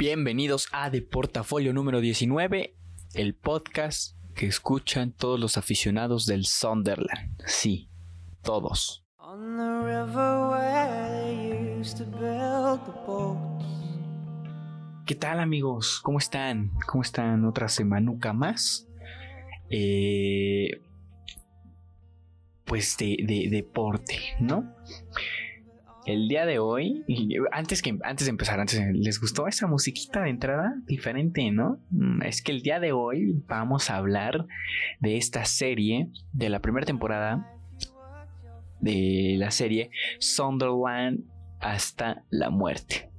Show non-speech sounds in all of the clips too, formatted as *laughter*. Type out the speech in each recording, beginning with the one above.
Bienvenidos a De Portafolio número 19, el podcast que escuchan todos los aficionados del Sunderland. Sí, todos. ¿Qué tal amigos? ¿Cómo están? ¿Cómo están? Otra semanuca más. Eh, pues de, de deporte, ¿no? El día de hoy, antes que antes de empezar, antes les gustó esa musiquita de entrada diferente, ¿no? Mm, es que el día de hoy vamos a hablar de esta serie de la primera temporada de la serie Sunderland hasta la muerte.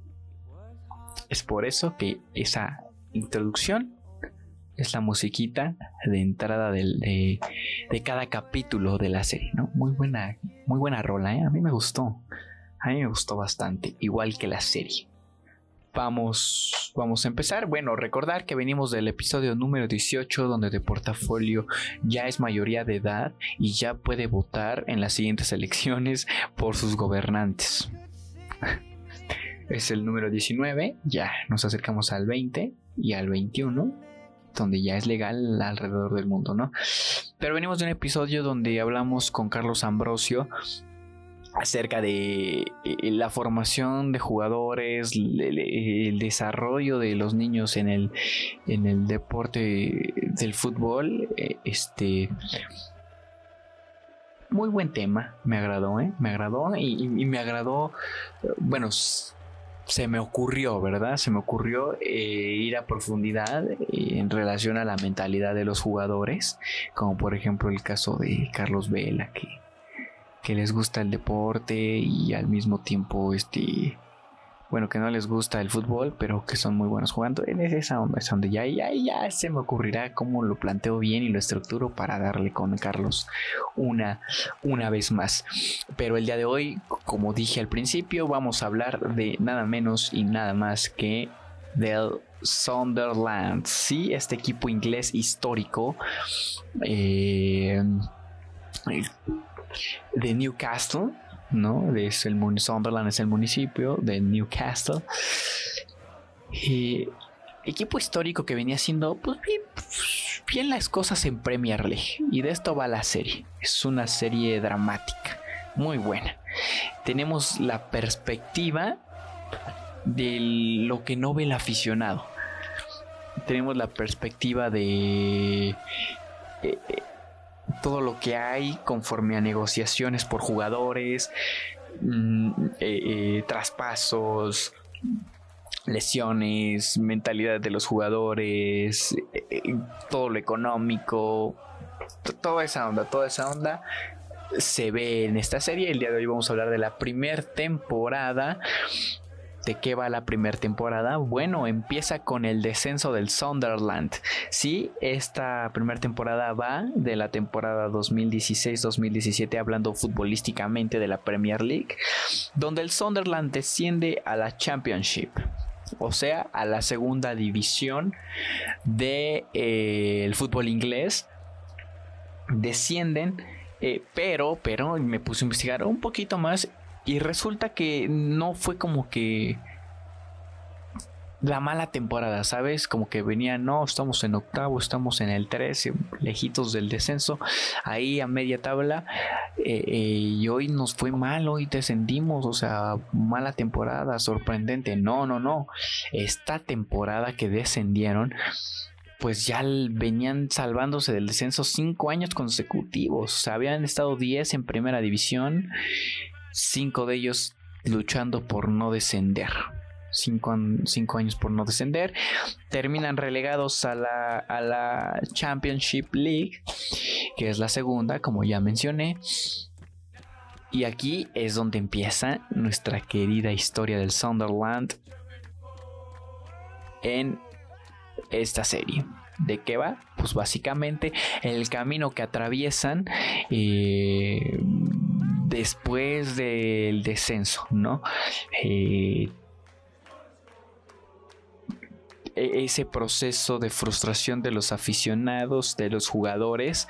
Es por eso que esa introducción es la musiquita de entrada de, de, cada capítulo de la serie, ¿no? Muy buena, muy buena rola, ¿eh? A mí me gustó. A mí me gustó bastante, igual que la serie. Vamos, vamos a empezar. Bueno, recordar que venimos del episodio número 18 donde de portafolio ya es mayoría de edad y ya puede votar en las siguientes elecciones por sus gobernantes. es el número 19, ya nos acercamos al 20 y al 21, donde ya es legal alrededor del mundo, ¿no? Pero venimos de un episodio donde hablamos con Carlos Ambrosio acerca de eh, la formación de jugadores, el, desarrollo de los niños en el, en el deporte del fútbol. Eh, este. Muy buen tema, me agradó, ¿eh? Me agradó y, me agradó, bueno, se me ocurrió, ¿verdad? Se me ocurrió ir a profundidad en relación a la mentalidad de los jugadores, como por ejemplo el caso de Carlos Vela, que que les gusta el deporte y al mismo tiempo este bueno que no les gusta el fútbol pero que son muy buenos jugando. En esa onda es donde ya, ya, ya se me ocurrirá cómo lo planteo bien y lo estructuro para darle con Carlos una una vez más. Pero el día de hoy como dije al principio vamos a hablar de nada menos y nada más que del Sunderland. Sí este equipo inglés histórico eh, de Newcastle, ¿no? Es el Sunderland es el municipio de Newcastle. equipo histórico que venía haciendo pues, bien, las cosas en Premier League. Y de esto va la serie. Es una serie dramática, muy buena. Tenemos la perspectiva de lo que no ve el aficionado. Tenemos la perspectiva de eh, todo lo que hay conforme a negociaciones por jugadores, mm, eh, eh, traspasos, lesiones, mentalidad de los jugadores, eh, todo lo económico, toda esa onda, toda esa onda se ve en esta serie. El día de hoy vamos a hablar de la primera temporada ¿De qué va la primera temporada? Bueno, empieza con el descenso del Sunderland. Sí, esta primera temporada va de la temporada 2016-2017 hablando futbolísticamente de la Premier League, donde el Sunderland desciende a la Championship. O sea, a la segunda división del de, eh, fútbol inglés. Descienden eh, pero, pero me puse a investigar un poquito más y resulta que no fue como que la mala temporada, ¿sabes? Como que venía, no, estamos en octavo, estamos en el 13, lejitos del descenso, ahí a media tabla, eh, eh, y hoy nos fue mal, hoy descendimos, o sea, mala temporada, sorprendente. No, no, no. Esta temporada que descendieron, pues ya venían salvándose del descenso cinco años consecutivos, o sea, habían estado 10 en primera división cinco de ellos luchando por no descender. Cinco, años por no descender. Terminan relegados a la, a la Championship League, que es la segunda, como ya mencioné. Y aquí es donde empieza nuestra querida historia del Sunderland en esta serie. ¿De qué va? Pues básicamente el camino que atraviesan eh, después del descenso, ¿no? Eh, e-, ese proceso de frustración de los aficionados, de los jugadores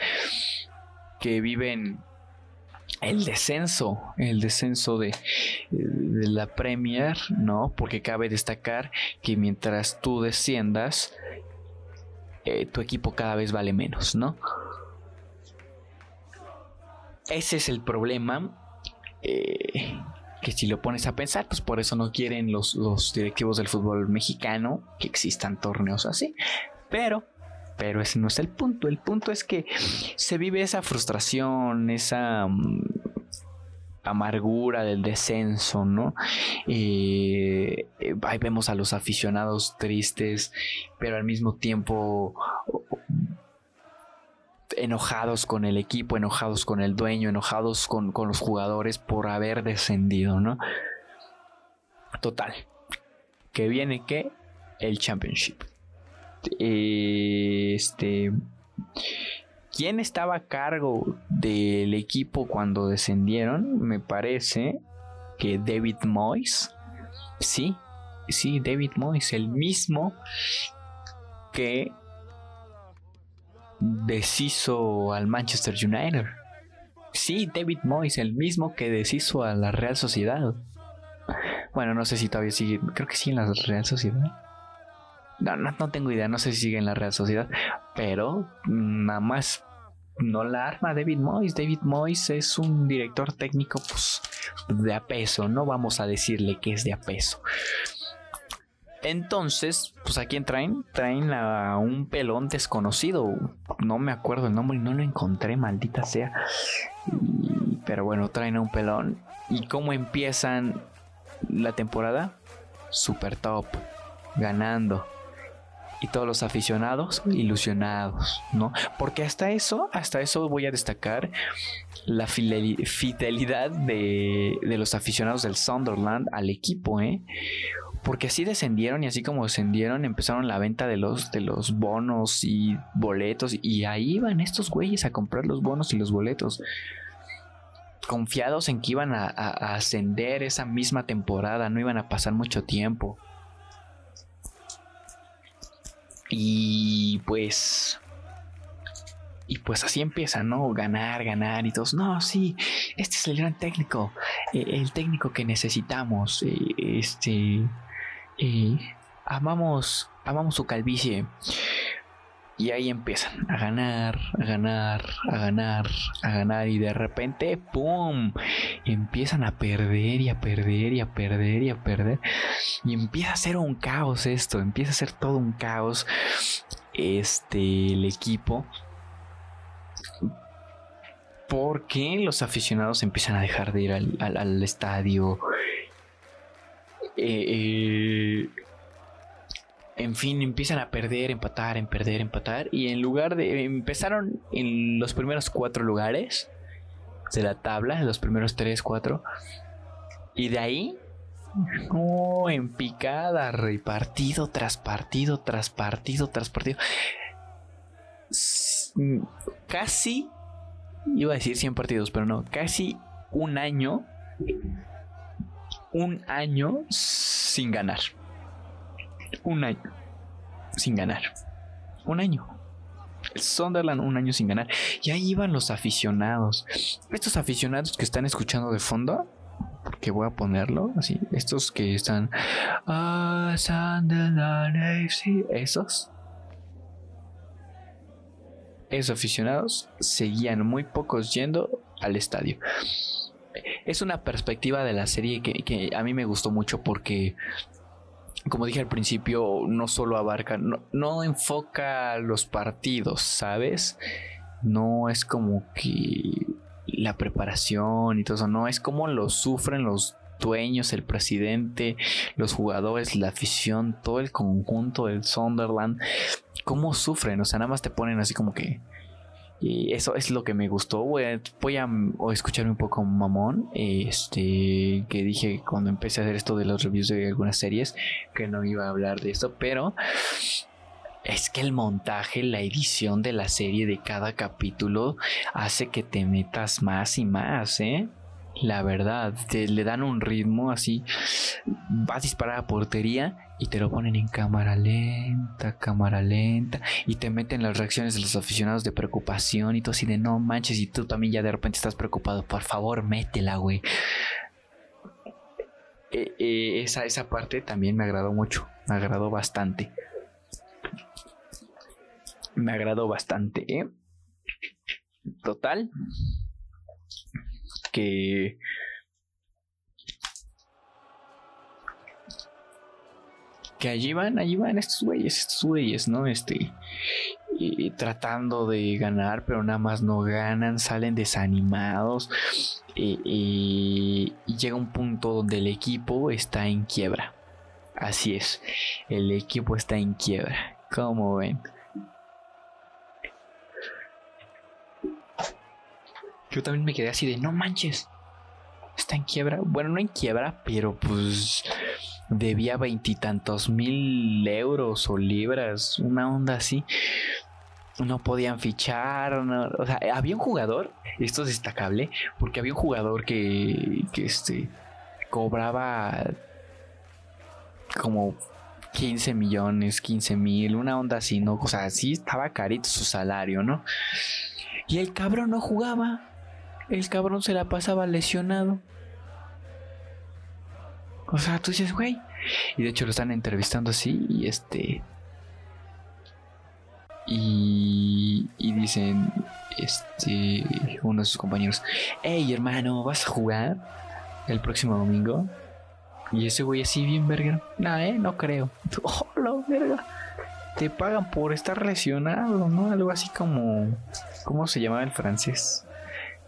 que viven el descenso, el descenso de, la Premier, ¿no? Porque cabe destacar que mientras tú desciendas, eh, tu equipo cada vez vale menos, ¿no? Ese es el problema. Eh, que si lo pones a pensar, pues por eso no quieren los, los directivos del fútbol mexicano que existan torneos así. Pero pero ese no es el punto. El punto es que se vive esa frustración, esa mm, amargura del descenso, ¿no? Eh, ahí vemos a los aficionados tristes, pero al mismo tiempo enojados con el equipo, enojados con el dueño, enojados con, los jugadores por haber descendido, ¿no? Total. Que viene que el Championship. Este. ¿Quién estaba a cargo del equipo cuando descendieron? Me parece que David Moyes. Sí, sí, David Moyes, el mismo que deshizo al Manchester United. Sí, David Moyes, el mismo que deshizo a la Real Sociedad. Bueno, no sé si todavía sigue, creo que sí en la Real Sociedad. No, no, tengo idea, no sé si sigue en la Real Sociedad, pero nada más no la arma David Moyes. David Moyes es un director técnico pues, de a peso, no vamos a decirle que es de a peso. Entonces, pues a quién traen? Traen a un pelón desconocido. No me acuerdo el nombre y no lo encontré, maldita sea. pero bueno, traen a un pelón. ¿Y cómo empiezan la temporada? Super top, ganando. Y todos los aficionados ilusionados, ¿no? Porque hasta eso, hasta eso voy a destacar la fidelidad de, de los aficionados del Sunderland al equipo, ¿eh? Porque así descendieron y así como descendieron empezaron la venta de los de los bonos y boletos y ahí iban estos güeyes a comprar los bonos y los boletos confiados en que iban a, ascender esa misma temporada no iban a pasar mucho tiempo y pues y pues así empieza, ¿no? Ganar, ganar y todos, no, sí, este es el gran técnico, eh, el técnico que necesitamos, eh, este, y amamos, amamos su calvicie. Y ahí empiezan a ganar, a ganar, a ganar, a ganar. Y de repente, ¡pum! Empiezan a perder y a perder y a perder y a perder. Y empieza a ser un caos esto. Empieza a ser todo un caos. Este, el equipo. Porque los aficionados empiezan a dejar de ir al, al estadio eh, eh, en fin, empiezan a perder, empatar, en perder, empatar. Y en lugar de. Empezaron en los primeros cuatro lugares de la tabla, en los primeros tres, cuatro. Y de ahí. Oh, en picada, repartido tras partido, tras partido, tras partido. Casi. Iba a decir 100 partidos, pero no. Casi un año un año sin ganar. Un año sin ganar. Un año. El Sunderland un año sin ganar. Y ahí iban los aficionados. Estos aficionados que están escuchando de fondo. Porque voy a ponerlo así. Estos que están. Ah, Sunderland Esos. Esos aficionados seguían muy pocos yendo al estadio es una perspectiva de la serie que, a mí me gustó mucho porque como dije al principio, no solo abarca, no, enfoca los partidos, ¿sabes? No es como que la preparación y todo eso, no, es como lo sufren los dueños, el presidente, los jugadores, la afición, todo el conjunto del Sunderland, cómo sufren, o sea, nada más te ponen así como que y eso es lo que me gustó. Voy a, escucharme un poco mamón. Este, que dije cuando empecé a hacer esto de los reviews de algunas series, que no iba a hablar de esto, pero es que el montaje, la edición de la serie de cada capítulo hace que te metas más y más, ¿eh? La verdad, te, le dan un ritmo así, vas a disparar a portería y te lo ponen en cámara lenta, cámara lenta, y te meten las reacciones de los aficionados de preocupación y todo así de no manches, y tú también ya de repente estás preocupado, por favor, métela, güey. Eh, eh, esa, esa parte también me agradó mucho, me agradó bastante. Me agradó bastante, ¿eh? Total. Que que allí van, allí van estos güeyes, estos güeyes, ¿no? Este, y, tratando de ganar, pero nada más no ganan, salen desanimados y, llega un punto donde el equipo está en quiebra. Así es, el equipo está en quiebra. ¿Cómo ven? Yo también me quedé así de no manches. Está en quiebra. Bueno, no en quiebra, pero pues debía veintitantos mil euros o libras, una onda así. No podían fichar, o sea, había un jugador, esto es destacable, porque había un jugador que, que este, cobraba como 15 millones, 15 mil, una onda así, ¿no? O sea, sí estaba carito su salario, ¿no? Y el cabrón no jugaba. El cabrón se la pasaba lesionado. O sea, tú dices, güey. Y de hecho lo están entrevistando así y este... Y, y dicen, este, uno de sus compañeros, hey hermano, ¿vas a jugar el próximo domingo? Y ese güey así bien verga. No, eh, no creo. *laughs* Oh, verga. Te pagan por estar lesionado, ¿no? Algo así como. ¿Cómo se llamaba el francés?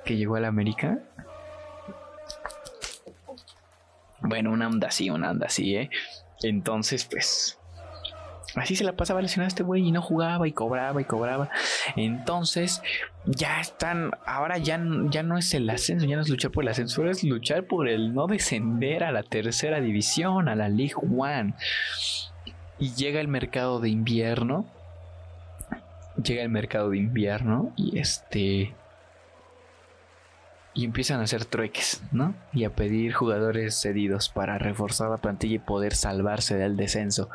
Que llegó a la América. Bueno, una onda así, una onda así, ¿eh? Entonces, pues... Así se la pasaba lesionado este güey y no jugaba y cobraba y cobraba. Entonces, ya están. Ahora ya, ya no es el ascenso, ya no es luchar por el ascenso, es luchar por el no descender a la tercera división, a la League One. Y llega el mercado de invierno. Llega el mercado de invierno y este y empiezan a hacer trueques, ¿no? Y a pedir jugadores cedidos para reforzar la plantilla y poder salvarse del descenso.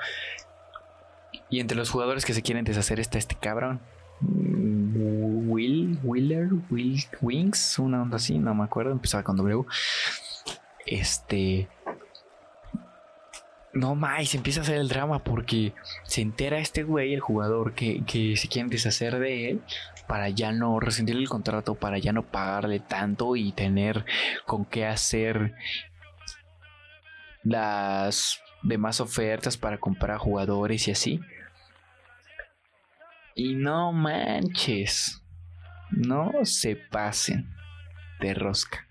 Y entre los jugadores que se quieren deshacer está este cabrón. Mm, Will, Willer, Will, Wings, una onda así, no me acuerdo, empezaba con W. Este. No más, empieza a hacer el drama porque se entera este güey, el jugador, que, que se quieren deshacer de él para ya no rescindir el contrato, para ya no pagarle tanto y tener con qué hacer las demás ofertas para comprar jugadores y así. Y no manches, no se pasen de rosca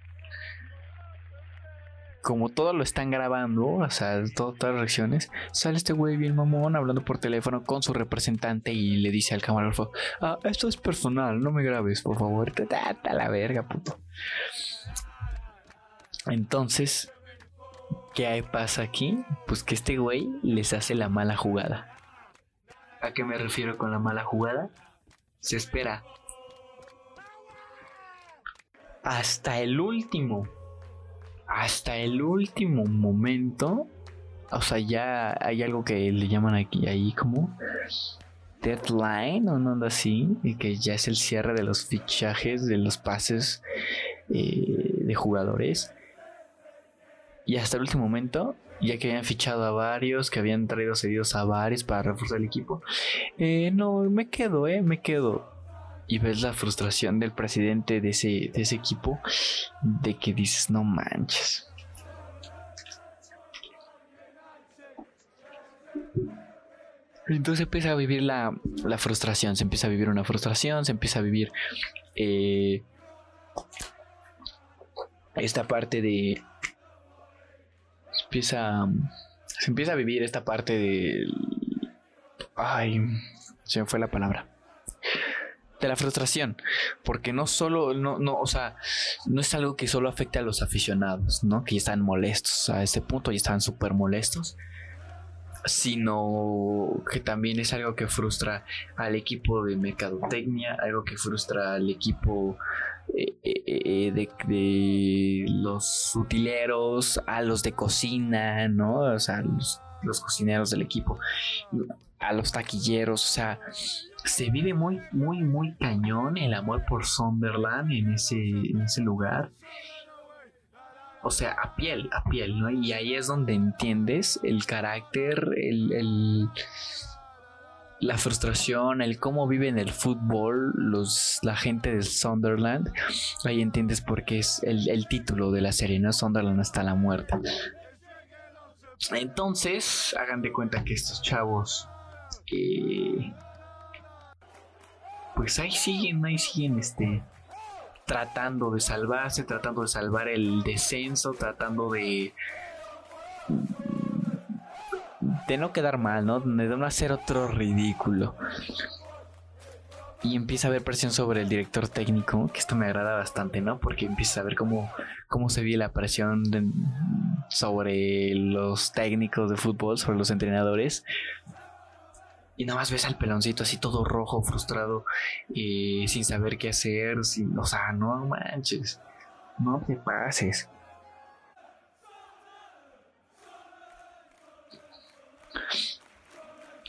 como todo lo están grabando, o sea, todas las reacciones, sale este güey bien mamón hablando por teléfono con su representante y le dice al camarógrafo, ah, esto es personal, no me grabes, por favor, te la verga, puto. Entonces, ¿qué pasa aquí? Pues que este güey les hace la mala jugada. ¿A qué me refiero con la mala jugada? Se espera hasta el último hasta el último momento, o sea, ya hay algo que le llaman aquí, ahí como deadline o no así, y que ya es el cierre de los fichajes, de los pases eh, de jugadores. Y hasta el último momento, ya que habían fichado a varios, que habían traído cedidos a varios para reforzar el equipo, eh, no, me quedo, eh, me quedo y ves la frustración del presidente de ese, de ese equipo, de que dices, no manches. Entonces empieza a vivir la, la, frustración, se empieza a vivir una frustración, se empieza a vivir eh, esta parte de... Se empieza, se empieza a vivir esta parte de... Ay, se me fue la palabra de la frustración, porque no solo, no, no, o sea, no es algo que solo afecte a los aficionados, ¿no? Que ya están molestos a este punto, ya están súper molestos, sino que también es algo que frustra al equipo de mercadotecnia, algo que frustra al equipo eh, eh, eh, de, los utileros, a los de cocina, ¿no? O sea, los los cocineros del equipo, a los taquilleros, o sea, se vive muy, muy, muy cañón el amor por Sunderland en ese, en ese lugar. O sea, a piel, a piel, ¿no? Y ahí es donde entiendes el carácter, el, la frustración, el cómo viven el fútbol los, la gente del Sunderland. Ahí entiendes por qué es el, título de la serie, ¿no? Sunderland hasta la muerte. Entonces, hagan de cuenta que estos chavos... Eh, pues ahí siguen, ahí siguen este tratando de salvarse, tratando de salvar el descenso, tratando de de no quedar mal, ¿no? De no hacer otro ridículo. Y empieza a haber presión sobre el director técnico, que esto me agrada bastante, ¿no? Porque empieza a ver cómo, cómo se ve la presión sobre los técnicos de fútbol, sobre los entrenadores. Y nada más ves al peloncito así todo rojo, frustrado, y sin saber qué hacer, sin, o sea, no manches, no te pases.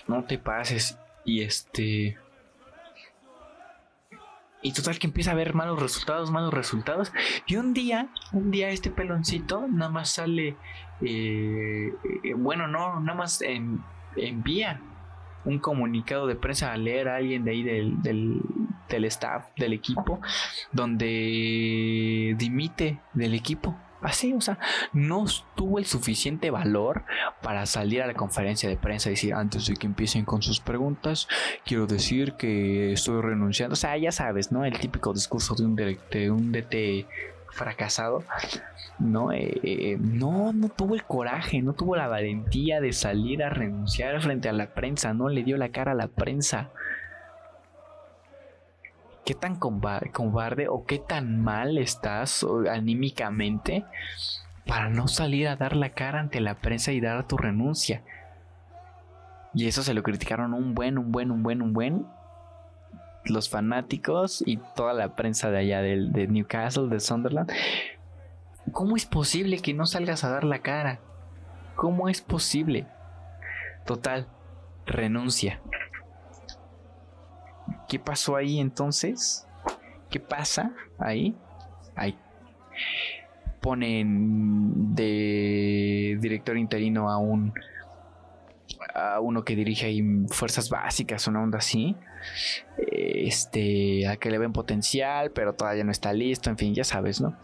No te pases. Y este. Y total que empieza a ver malos resultados, malos resultados. Y un día, un día este peloncito nada más sale. Eh, eh, bueno, no, nada más envía un comunicado de prensa a leer a alguien de ahí del, del, del staff, del equipo, donde dimite del equipo. Así, o sea, no tuvo el suficiente valor para salir a la conferencia de prensa y decir, antes de que empiecen con sus preguntas, quiero decir que estoy renunciando. O sea, ya sabes, ¿no? El típico discurso de un, de un DT fracasado. No, eh, eh, no, no tuvo el coraje, no tuvo la valentía de salir a renunciar frente a la prensa, no le dio la cara a la prensa qué tan cobarde o qué tan mal estás anímicamente para no salir a dar la cara ante la prensa y dar tu renuncia. Y eso se lo criticaron un buen, un buen, un buen, un buen. Los fanáticos y toda la prensa de allá de, de Newcastle, de Sunderland. ¿Cómo es posible que no salgas a dar la cara? ¿Cómo es posible? Total, renuncia. ¿Qué pasó ahí entonces? ¿Qué pasa ahí? Ahí. Ponen de director interino a un a uno que dirige ahí fuerzas básicas, una onda así. Este, a que le ven potencial, pero todavía no está listo, en fin, ya sabes, ¿no?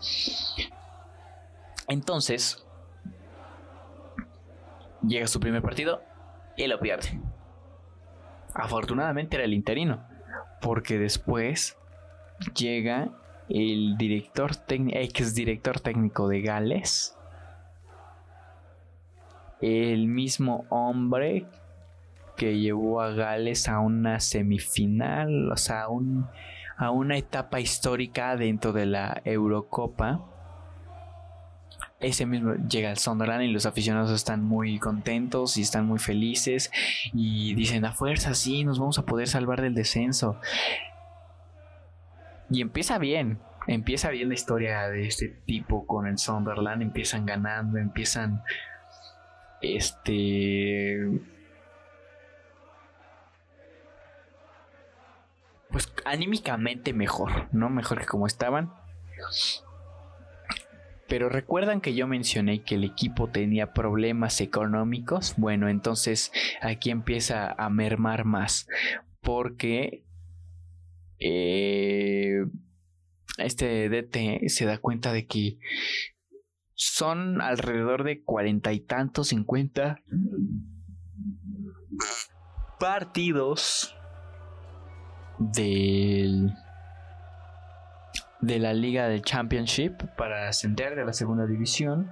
Entonces, llega su primer partido y lo pierde. Afortunadamente era el interino porque después llega el director ex director técnico de Gales, el mismo hombre que llevó a Gales a una semifinal, o sea, a una etapa histórica dentro de la Eurocopa. Ese mismo llega al Sunderland y los aficionados están muy contentos y están muy felices y dicen a fuerza, sí, nos vamos a poder salvar del descenso. Y empieza bien, empieza bien la historia de este tipo con el Sunderland, empiezan ganando, empiezan este pues anímicamente mejor, ¿no? Mejor que como estaban. Pero recuerdan que yo mencioné que el equipo tenía problemas económicos. Bueno, entonces aquí empieza a mermar más. Porque eh, este DT se da cuenta de que son alrededor de cuarenta y tantos, cincuenta partidos del de la liga del Championship para ascender de la segunda división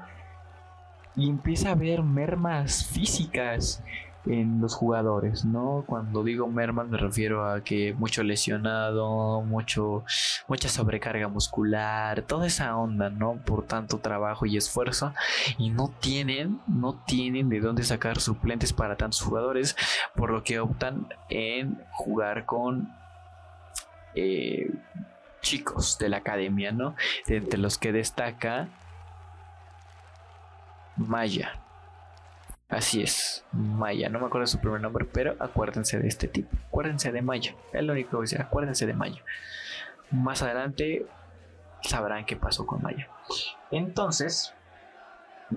y empieza a haber mermas físicas en los jugadores, ¿no? Cuando digo mermas me refiero a que mucho lesionado, mucho mucha sobrecarga muscular, toda esa onda, ¿no? Por tanto trabajo y esfuerzo y no tienen, no tienen de dónde sacar suplentes para tantos jugadores, por lo que optan en jugar con eh, chicos de la academia, ¿no? entre los que destaca Maya. Así es, Maya, no me acuerdo su primer nombre, pero acuérdense de este tipo, acuérdense de Maya, es lo único que voy a decir, acuérdense de Maya. Más adelante sabrán qué pasó con Maya. Entonces,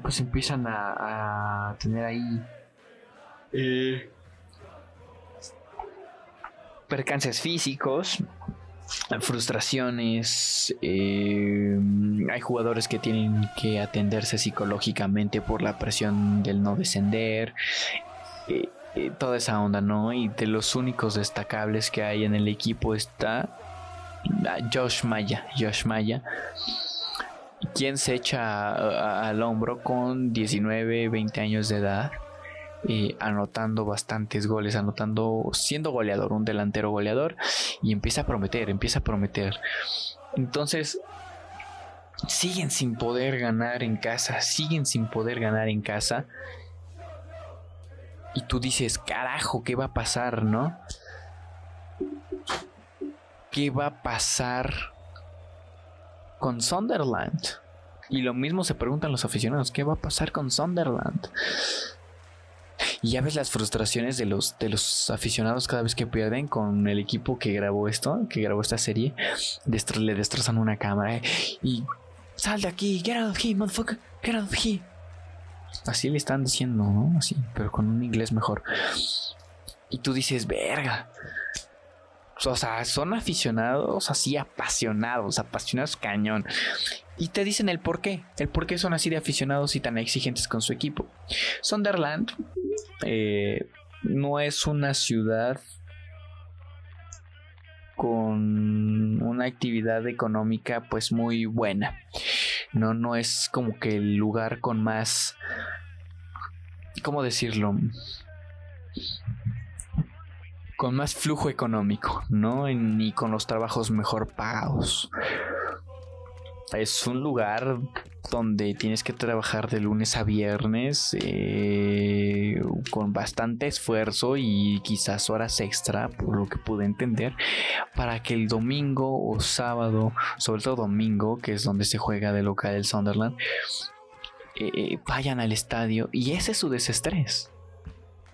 pues empiezan a, tener ahí eh, percances físicos, frustraciones, eh, hay jugadores que tienen que atenderse psicológicamente por la presión del no descender, eh, toda esa onda, ¿no? Y de los únicos destacables que hay en el equipo está Josh Maya, Josh Maya, quien se echa al hombro con 19, 20 años de edad, eh, anotando bastantes goles, anotando, siendo goleador, un delantero goleador, y empieza a prometer, empieza a prometer. Entonces, siguen sin poder ganar en casa, siguen sin poder ganar en casa. Y tú dices, carajo, ¿qué va a pasar, no? qué va a pasar con Sunderland. Y lo mismo se preguntan los aficionados, ¿qué va a pasar con Sunderland? Y ya ves las frustraciones de los, de los aficionados cada vez que pierden con el equipo que grabó esto, que grabó esta serie. le destrozan una cámara y sal de aquí, get out of here, motherfucker, get out of here. Así le están diciendo, ¿no? Así, pero con un inglés mejor. Y tú dices, verga, o sea, son aficionados así apasionados, apasionados cañón. Y te dicen el por qué, el por qué son así de aficionados y tan exigentes con su equipo. Sunderland eh, no es una ciudad con una actividad económica pues muy buena. No, no es como que el lugar con más, ¿cómo decirlo? con más flujo económico, ¿no? Ni con los trabajos mejor pagados. Es un lugar donde tienes que trabajar de lunes a viernes eh, con bastante esfuerzo y quizás horas extra, por lo que pude entender, para que el domingo o sábado, sobre todo domingo, que es donde se juega de local el Sunderland, eh, vayan al estadio y ese es su desestrés.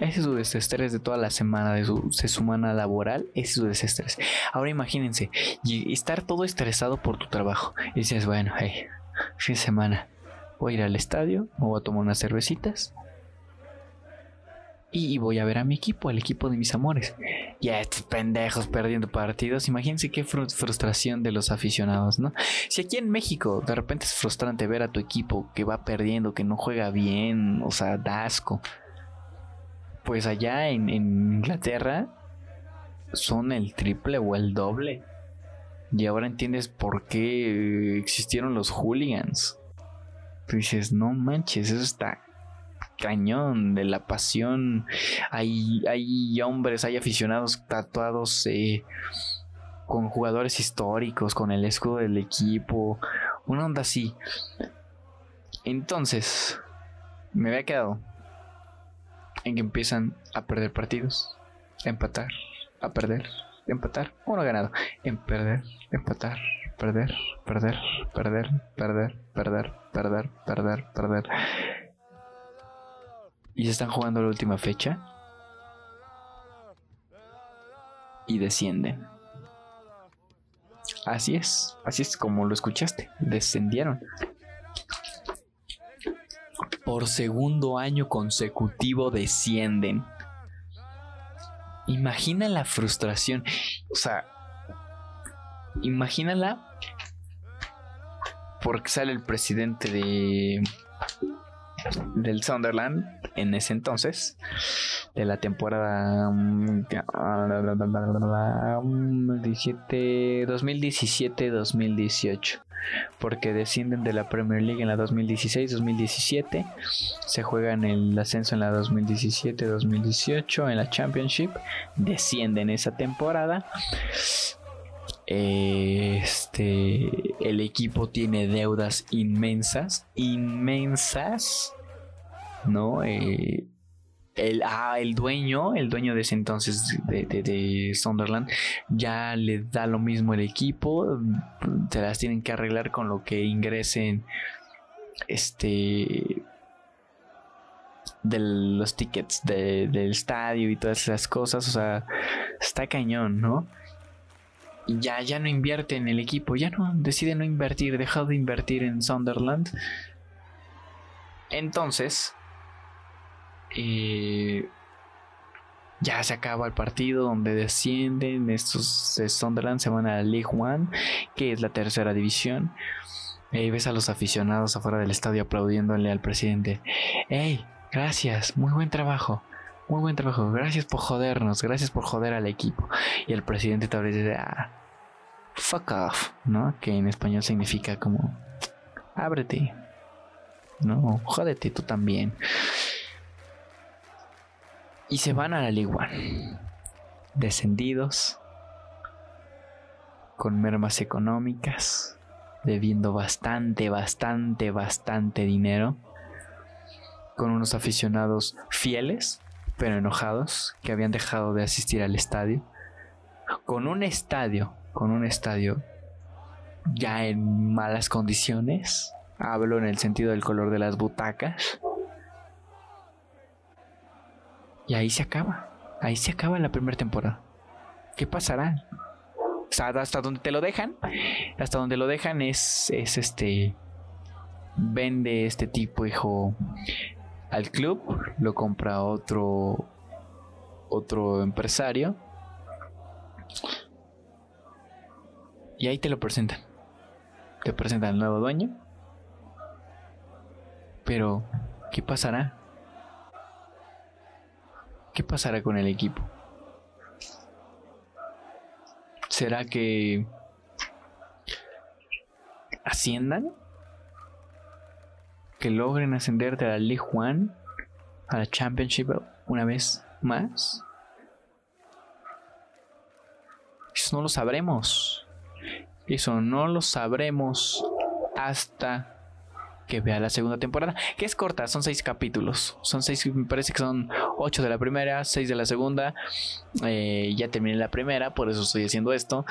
Ese es su desestrés de toda la semana, de su, semana laboral, ese es su desestrés. Ahora imagínense, estar todo estresado por tu trabajo. Y dices, bueno, hey, fin de semana, voy a ir al estadio, me voy a tomar unas cervecitas. Y voy a ver a mi equipo, al equipo de mis amores. Y estos pendejos perdiendo partidos. Imagínense qué frustración de los aficionados, ¿no? Si aquí en México de repente es frustrante ver a tu equipo que va perdiendo, que no juega bien, o sea, da asco pues allá en, Inglaterra son el triple o el doble. Y ahora entiendes por qué existieron los hooligans. Dices, no manches, eso está cañón de la pasión. Hay, hay hombres, hay aficionados tatuados eh, con jugadores históricos, con el escudo del equipo. Una onda así. Entonces, me había quedado en que empiezan a perder partidos, a empatar, a perder, empatar, uno ganado, en perder, empatar, perder, perder, perder, perder, perder, perder, perder, perder. Y se están jugando la última fecha y descienden. Así es, así es como lo escuchaste, descendieron por segundo año consecutivo descienden. Imagina la frustración. O sea, imagínala porque sale el presidente de del Sunderland en ese entonces de la temporada 2017-2018 porque descienden de la Premier League en la 2016-2017, se juegan el ascenso en la 2017-2018 en la Championship, descienden esa temporada. Este, el equipo tiene deudas inmensas, inmensas, ¿no? Eh, el, ah, el dueño, el dueño de ese entonces de, de, Sunderland, ya le da lo mismo el equipo, se las tienen que arreglar con lo que ingresen este de los tickets del estadio y todas esas cosas. O sea, está cañón, ¿no? Ya, ya no invierte en el equipo, ya no, decide no invertir, deja de invertir en Sunderland. Entonces, eh, ya se acaba el partido donde descienden estos de Sunderland, se van a la League One, que es la tercera división. Y ves a los aficionados afuera del estadio aplaudiéndole al presidente. ¡Ey! Gracias, muy buen trabajo. Muy buen trabajo, gracias por jodernos, gracias por joder al equipo. Y el presidente tal vez dice, ah, fuck off, ¿no? Que en español significa como, ábrete, ¿no? Jódete tú también. Y se van a la One. Descendidos, con mermas económicas, debiendo bastante, bastante, bastante dinero, con unos aficionados fieles, pero enojados, que habían dejado de asistir al estadio, con un estadio, con un estadio ya en malas condiciones, hablo en el sentido del color de las butacas, y ahí se acaba, ahí se acaba la primera temporada. ¿Qué pasará? hasta donde te lo dejan, hasta donde lo dejan es, es este, vende este tipo, hijo, al club, lo compra otro, otro empresario. Y ahí te lo presentan. Te presentan al nuevo dueño. Pero, ¿qué pasará? ¿Qué pasará con el equipo? ¿Será que asciendan? ¿Que logren ascender de la League One a la Championship una vez más? Eso no lo sabremos. Eso no lo sabremos hasta que vea la segunda temporada, que es corta, son seis capítulos. Son seis, me parece que son ocho de la primera, seis de la segunda. Eh, ya terminé la primera, por eso estoy haciendo esto.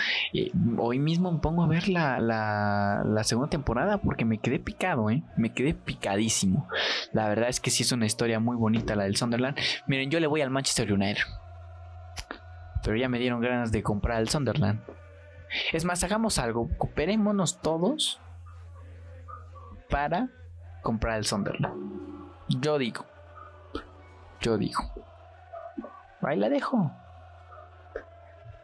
hoy mismo me pongo a ver la, la, segunda temporada porque me quedé picado, ¿eh? Me quedé picadísimo. La verdad es que sí es una historia muy bonita la del Sunderland. Miren, yo le voy al Manchester United. Pero ya me dieron ganas de comprar el Sunderland. Es más, hagamos algo, cooperémonos todos para comprar el Sunderland. Yo digo. Yo digo. Ahí la dejo.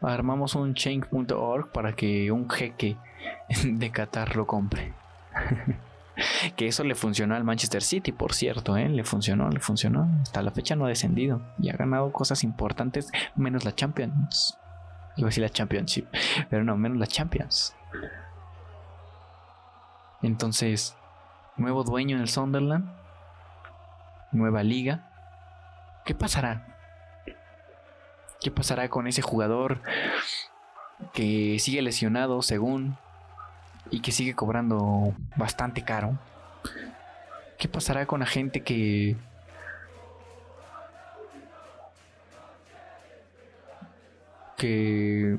Armamos un change.org para que un jeque *laughs* de Qatar lo compre. *laughs* que eso le funcionó al Manchester City, por cierto, ¿eh? le funcionó, le funcionó. Hasta la fecha no ha descendido y ha ganado cosas importantes, menos la Champions. Iba a decir la Championship, pero no, menos la Champions. Entonces, nuevo dueño en el Sunderland, nueva liga. ¿Qué pasará? ¿Qué pasará con ese jugador que sigue lesionado según y que sigue cobrando bastante caro? ¿Qué pasará con la gente que que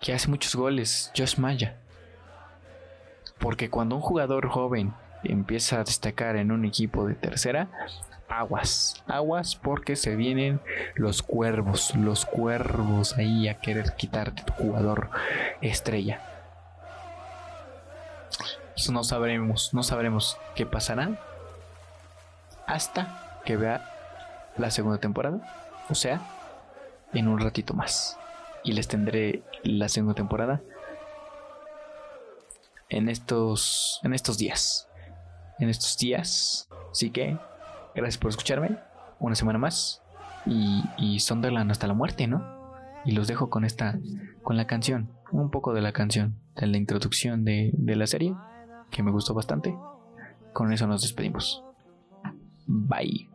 que hace muchos goles, Josh Maya? Porque cuando un jugador joven empieza a destacar en un equipo de tercera, aguas, aguas porque se vienen los cuervos, los cuervos ahí a querer quitarte tu jugador estrella. Eso no sabremos, no sabremos qué pasará hasta que vea la segunda temporada, o sea, en un ratito más. Y les tendré la segunda temporada en estos, en estos días. En estos días. Así que, gracias por escucharme. Una semana más. Y, y Sunderland hasta la muerte, ¿no? Y los dejo con esta, con la canción. Un poco de la canción. De la introducción de, de la serie. Que me gustó bastante. Con eso nos despedimos. Bye.